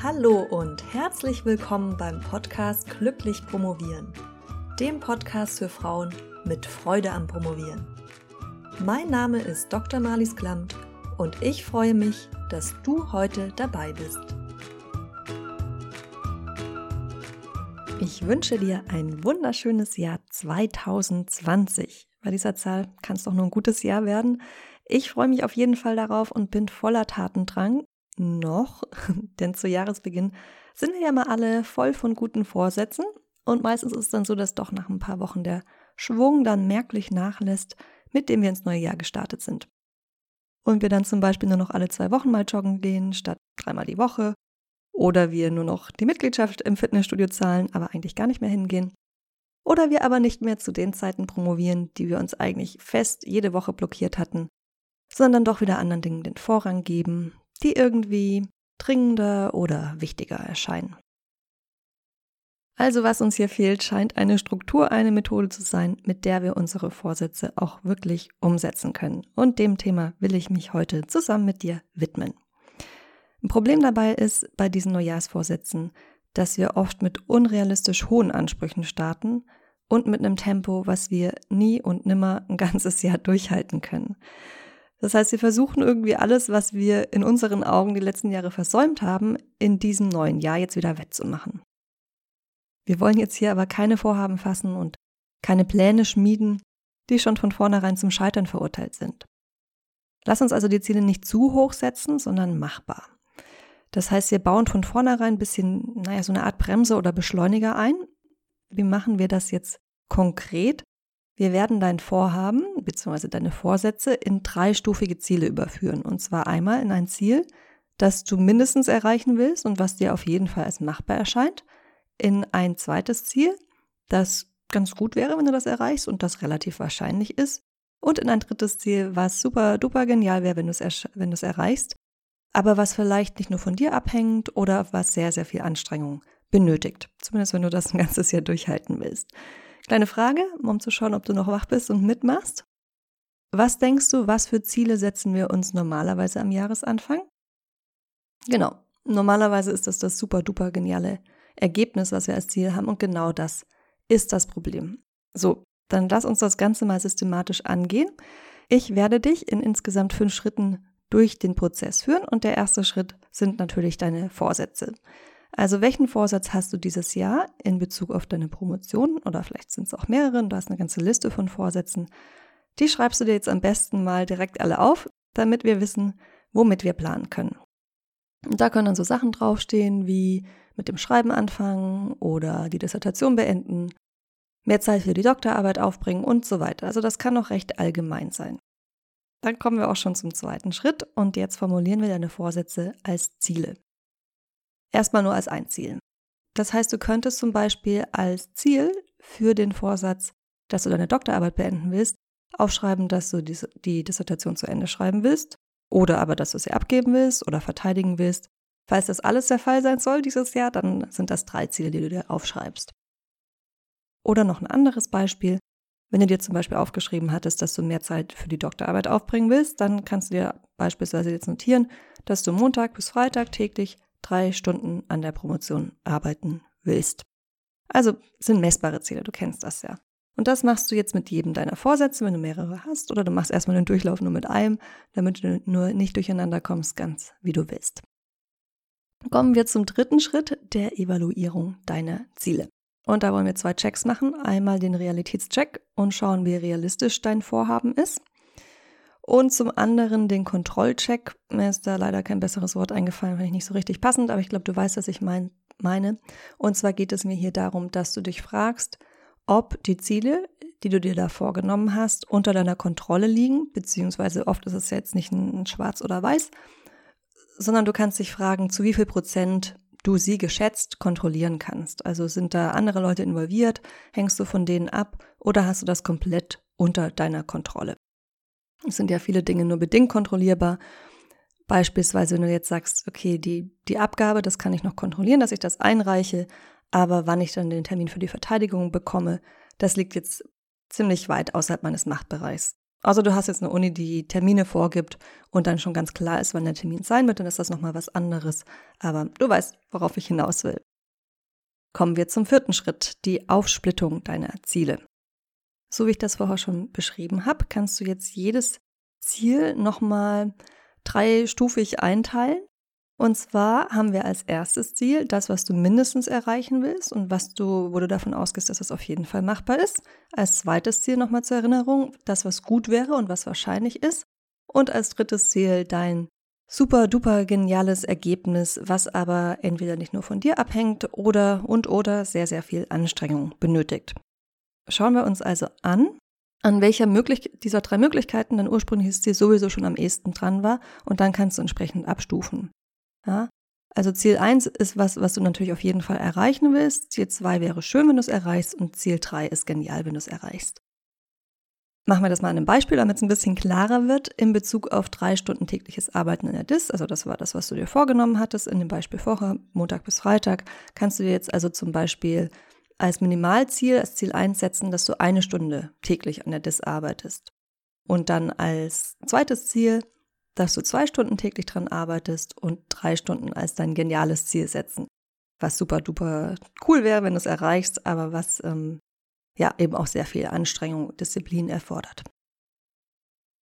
Hallo und herzlich willkommen beim Podcast Glücklich Promovieren, dem Podcast für Frauen mit Freude am Promovieren. Mein Name ist Dr. Marlies Klamt und ich freue mich, dass du heute dabei bist. Ich wünsche dir ein wunderschönes Jahr 2020. Bei dieser Zahl kann es doch nur ein gutes Jahr werden. Ich freue mich auf jeden Fall darauf und bin voller Tatendrang. Noch, denn zu Jahresbeginn sind wir ja mal alle voll von guten Vorsätzen. Und meistens ist es dann so, dass doch nach ein paar Wochen der Schwung dann merklich nachlässt, mit dem wir ins neue Jahr gestartet sind. Und wir dann zum Beispiel nur noch alle zwei Wochen mal joggen gehen, statt dreimal die Woche. Oder wir nur noch die Mitgliedschaft im Fitnessstudio zahlen, aber eigentlich gar nicht mehr hingehen. Oder wir aber nicht mehr zu den Zeiten promovieren, die wir uns eigentlich fest jede Woche blockiert hatten, sondern doch wieder anderen Dingen den Vorrang geben, die irgendwie dringender oder wichtiger erscheinen. Also was uns hier fehlt, scheint eine Struktur, eine Methode zu sein, mit der wir unsere Vorsätze auch wirklich umsetzen können. Und dem Thema will ich mich heute zusammen mit dir widmen. Ein Problem dabei ist bei diesen Neujahrsvorsätzen, dass wir oft mit unrealistisch hohen Ansprüchen starten und mit einem Tempo, was wir nie und nimmer ein ganzes Jahr durchhalten können. Das heißt, wir versuchen irgendwie alles, was wir in unseren Augen die letzten Jahre versäumt haben, in diesem neuen Jahr jetzt wieder wettzumachen. Wir wollen jetzt hier aber keine Vorhaben fassen und keine Pläne schmieden, die schon von vornherein zum Scheitern verurteilt sind. Lass uns also die Ziele nicht zu hoch setzen, sondern machbar. Das heißt, wir bauen von vornherein ein bisschen, naja, so eine Art Bremse oder Beschleuniger ein. Wie machen wir das jetzt konkret? Wir werden dein Vorhaben bzw. deine Vorsätze in dreistufige Ziele überführen. Und zwar einmal in ein Ziel, das du mindestens erreichen willst und was dir auf jeden Fall als machbar erscheint. In ein zweites Ziel, das ganz gut wäre, wenn du das erreichst und das relativ wahrscheinlich ist. Und in ein drittes Ziel, was super duper genial wäre, wenn du es erreichst, aber was vielleicht nicht nur von dir abhängt oder was sehr, sehr viel Anstrengung benötigt. Zumindest wenn du das ein ganzes Jahr durchhalten willst. Kleine Frage, um zu schauen, ob du noch wach bist und mitmachst. Was denkst du, was für Ziele setzen wir uns normalerweise am Jahresanfang? Genau, normalerweise ist das das super duper geniale Ergebnis, was wir als Ziel haben und genau das ist das Problem. So, dann lass uns das Ganze mal systematisch angehen. Ich werde dich in insgesamt fünf Schritten durch den Prozess führen und der erste Schritt sind natürlich deine Vorsätze. Also welchen Vorsatz hast du dieses Jahr in Bezug auf deine Promotion oder vielleicht sind es auch mehrere, du hast eine ganze Liste von Vorsätzen. Die schreibst du dir jetzt am besten mal direkt alle auf, damit wir wissen, womit wir planen können. Und da können dann so Sachen draufstehen wie mit dem Schreiben anfangen oder die Dissertation beenden, mehr Zeit für die Doktorarbeit aufbringen und so weiter. Also das kann auch recht allgemein sein. Dann kommen wir auch schon zum zweiten Schritt und jetzt formulieren wir deine Vorsätze als Ziele. Erstmal nur als ein Ziel. Das heißt, du könntest zum Beispiel als Ziel für den Vorsatz, dass du deine Doktorarbeit beenden willst, aufschreiben, dass du die Dissertation zu Ende schreiben willst oder aber, dass du sie abgeben willst oder verteidigen willst. Falls das alles der Fall sein soll dieses Jahr, dann sind das drei Ziele, die du dir aufschreibst. Oder noch ein anderes Beispiel. Wenn du dir zum Beispiel aufgeschrieben hattest, dass du mehr Zeit für die Doktorarbeit aufbringen willst, dann kannst du dir beispielsweise jetzt notieren, dass du Montag bis Freitag täglich drei Stunden an der Promotion arbeiten willst. Also sind messbare Ziele, du kennst das ja. Und das machst du jetzt mit jedem deiner Vorsätze, wenn du mehrere hast, oder du machst erstmal den Durchlauf nur mit einem, damit du nur nicht durcheinander kommst, ganz wie du willst. Kommen wir zum dritten Schritt der Evaluierung deiner Ziele. Und da wollen wir zwei Checks machen. Einmal den Realitätscheck und schauen, wie realistisch dein Vorhaben ist. Und zum anderen den Kontrollcheck. Mir ist da leider kein besseres Wort eingefallen, fand ich nicht so richtig passend, aber ich glaube, du weißt, was ich mein, meine. Und zwar geht es mir hier darum, dass du dich fragst, ob die Ziele, die du dir da vorgenommen hast, unter deiner Kontrolle liegen, beziehungsweise oft ist es jetzt nicht ein Schwarz oder Weiß, sondern du kannst dich fragen, zu wie viel Prozent du sie geschätzt kontrollieren kannst. Also sind da andere Leute involviert, hängst du von denen ab oder hast du das komplett unter deiner Kontrolle? Es sind ja viele Dinge nur bedingt kontrollierbar. Beispielsweise, wenn du jetzt sagst, okay, die, die Abgabe, das kann ich noch kontrollieren, dass ich das einreiche, aber wann ich dann den Termin für die Verteidigung bekomme, das liegt jetzt ziemlich weit außerhalb meines Machtbereichs. Also du hast jetzt eine Uni, die Termine vorgibt und dann schon ganz klar ist, wann der Termin sein wird, dann ist das nochmal was anderes. Aber du weißt, worauf ich hinaus will. Kommen wir zum vierten Schritt, die Aufsplittung deiner Ziele. So wie ich das vorher schon beschrieben habe, kannst du jetzt jedes Ziel nochmal dreistufig einteilen. Und zwar haben wir als erstes Ziel das, was du mindestens erreichen willst und was du, wo du davon ausgehst, dass es auf jeden Fall machbar ist. Als zweites Ziel nochmal zur Erinnerung, das, was gut wäre und was wahrscheinlich ist. Und als drittes Ziel dein super duper geniales Ergebnis, was aber entweder nicht nur von dir abhängt oder und oder sehr, sehr viel Anstrengung benötigt. Schauen wir uns also an, an welcher möglich dieser drei Möglichkeiten dein ursprüngliches Ziel sowieso schon am ehesten dran war und dann kannst du entsprechend abstufen. Ja? Also Ziel 1 ist was, was du natürlich auf jeden Fall erreichen willst. Ziel 2 wäre schön, wenn du es erreichst und Ziel 3 ist genial, wenn du es erreichst. Machen wir das mal an einem Beispiel, damit es ein bisschen klarer wird in Bezug auf drei Stunden tägliches Arbeiten in der DIS. Also das war das, was du dir vorgenommen hattest in dem Beispiel vorher, Montag bis Freitag. Kannst du dir jetzt also zum Beispiel als Minimalziel, als Ziel einsetzen, dass du eine Stunde täglich an der DIS arbeitest. Und dann als zweites Ziel, dass du zwei Stunden täglich dran arbeitest und drei Stunden als dein geniales Ziel setzen. Was super duper cool wäre, wenn du es erreichst, aber was ähm, ja eben auch sehr viel Anstrengung und Disziplin erfordert.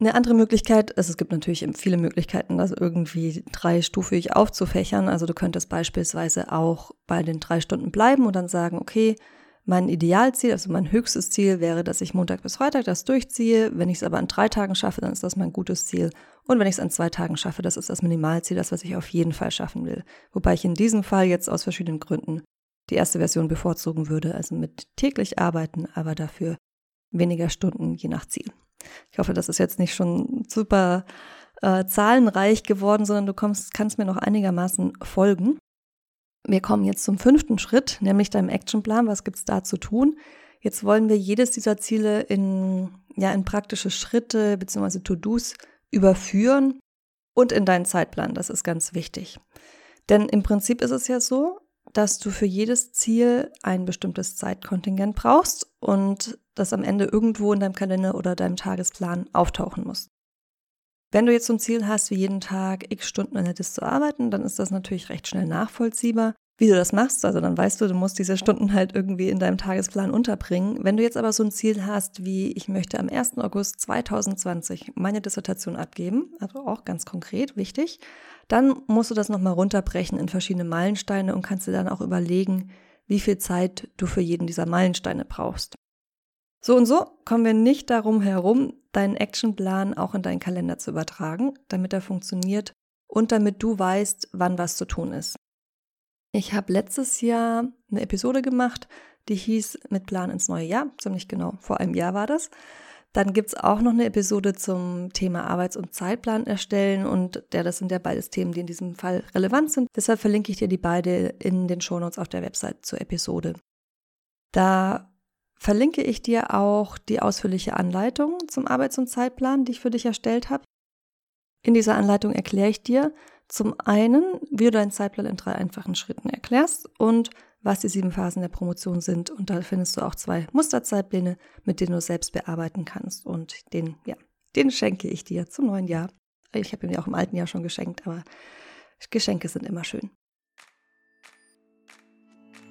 Eine andere Möglichkeit ist, es gibt natürlich viele Möglichkeiten, das irgendwie dreistufig aufzufächern. Also du könntest beispielsweise auch bei den drei Stunden bleiben und dann sagen, okay, mein Idealziel, also mein höchstes Ziel wäre, dass ich Montag bis Freitag das durchziehe. Wenn ich es aber an drei Tagen schaffe, dann ist das mein gutes Ziel. Und wenn ich es an zwei Tagen schaffe, das ist das Minimalziel, das, was ich auf jeden Fall schaffen will. Wobei ich in diesem Fall jetzt aus verschiedenen Gründen die erste Version bevorzugen würde, also mit täglich arbeiten, aber dafür weniger Stunden je nach Ziel. Ich hoffe, das ist jetzt nicht schon super äh, zahlenreich geworden, sondern du kommst, kannst mir noch einigermaßen folgen. Wir kommen jetzt zum fünften Schritt, nämlich deinem Actionplan. Was gibt es da zu tun? Jetzt wollen wir jedes dieser Ziele in, ja, in praktische Schritte bzw. To-Dos überführen und in deinen Zeitplan. Das ist ganz wichtig. Denn im Prinzip ist es ja so, dass du für jedes Ziel ein bestimmtes Zeitkontingent brauchst und das am Ende irgendwo in deinem Kalender oder deinem Tagesplan auftauchen muss. Wenn du jetzt so ein Ziel hast, wie jeden Tag x Stunden an der Dis zu arbeiten, dann ist das natürlich recht schnell nachvollziehbar, wie du das machst. Also dann weißt du, du musst diese Stunden halt irgendwie in deinem Tagesplan unterbringen. Wenn du jetzt aber so ein Ziel hast, wie ich möchte am 1. August 2020 meine Dissertation abgeben, also auch ganz konkret wichtig, dann musst du das nochmal runterbrechen in verschiedene Meilensteine und kannst dir dann auch überlegen, wie viel Zeit du für jeden dieser Meilensteine brauchst. So und so kommen wir nicht darum herum, deinen Actionplan auch in deinen Kalender zu übertragen, damit er funktioniert und damit du weißt, wann was zu tun ist. Ich habe letztes Jahr eine Episode gemacht, die hieß Mit Plan ins neue Jahr, ziemlich genau, vor einem Jahr war das. Dann gibt es auch noch eine Episode zum Thema Arbeits- und Zeitplan erstellen und der, das sind ja beides Themen, die in diesem Fall relevant sind. Deshalb verlinke ich dir die beide in den Shownotes auf der Website zur Episode. Da verlinke ich dir auch die ausführliche Anleitung zum Arbeits- und Zeitplan, die ich für dich erstellt habe. In dieser Anleitung erkläre ich dir zum einen, wie du deinen Zeitplan in drei einfachen Schritten erklärst und was die sieben Phasen der Promotion sind. Und da findest du auch zwei Musterzeitpläne, mit denen du selbst bearbeiten kannst. Und den, ja, den schenke ich dir zum neuen Jahr. Ich habe ihn ja auch im alten Jahr schon geschenkt, aber Geschenke sind immer schön.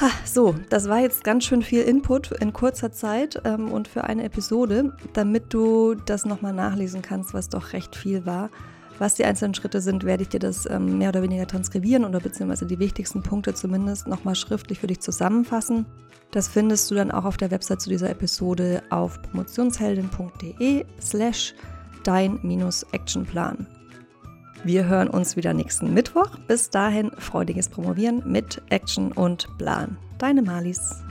Ha, so, das war jetzt ganz schön viel Input in kurzer Zeit ähm, und für eine Episode, damit du das nochmal nachlesen kannst, was doch recht viel war. Was die einzelnen Schritte sind, werde ich dir das ähm, mehr oder weniger transkribieren oder beziehungsweise die wichtigsten Punkte zumindest nochmal schriftlich für dich zusammenfassen. Das findest du dann auch auf der Website zu dieser Episode auf promotionsheldin.de slash dein-actionplan. Wir hören uns wieder nächsten Mittwoch. Bis dahin freudiges Promovieren mit Action und Plan. Deine Malis.